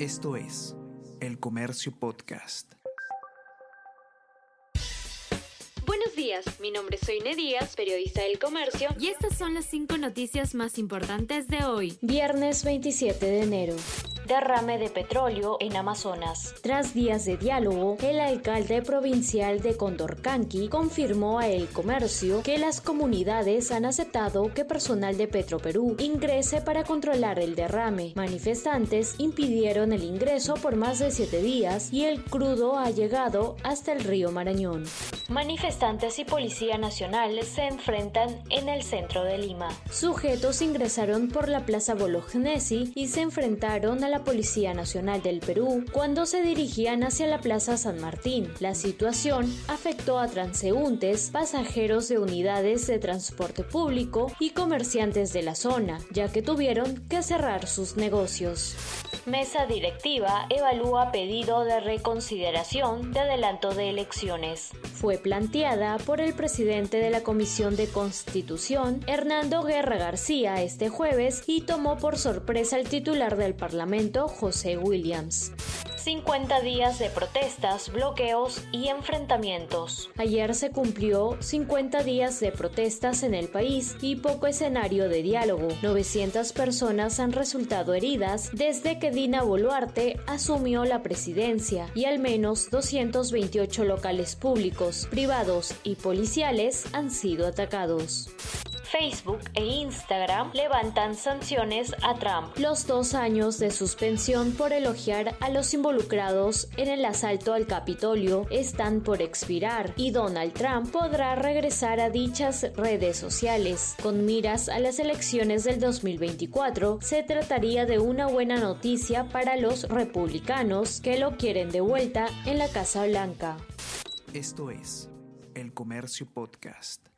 Esto es El Comercio Podcast. Buenos días, mi nombre es Soine Díaz, periodista del Comercio, y estas son las cinco noticias más importantes de hoy, viernes 27 de enero derrame de petróleo en Amazonas. Tras días de diálogo, el alcalde provincial de Condorcanqui confirmó a El Comercio que las comunidades han aceptado que personal de Petroperú ingrese para controlar el derrame. Manifestantes impidieron el ingreso por más de siete días y el crudo ha llegado hasta el río Marañón. Manifestantes y Policía Nacional se enfrentan en el centro de Lima. Sujetos ingresaron por la Plaza Bolognesi y se enfrentaron a la Policía Nacional del Perú cuando se dirigían hacia la Plaza San Martín. La situación afectó a transeúntes, pasajeros de unidades de transporte público y comerciantes de la zona, ya que tuvieron que cerrar sus negocios. Mesa directiva evalúa pedido de reconsideración de adelanto de elecciones. Fue planteada por el presidente de la Comisión de Constitución, Hernando Guerra García, este jueves y tomó por sorpresa al titular del Parlamento, José Williams. 50 días de protestas, bloqueos y enfrentamientos. Ayer se cumplió 50 días de protestas en el país y poco escenario de diálogo. 900 personas han resultado heridas desde que Dina Boluarte asumió la presidencia y al menos 228 locales públicos, privados y policiales han sido atacados. Facebook e Instagram levantan sanciones a Trump. Los dos años de suspensión por elogiar a los involucrados en el asalto al Capitolio están por expirar y Donald Trump podrá regresar a dichas redes sociales. Con miras a las elecciones del 2024, se trataría de una buena noticia para los republicanos que lo quieren de vuelta en la Casa Blanca. Esto es El Comercio Podcast.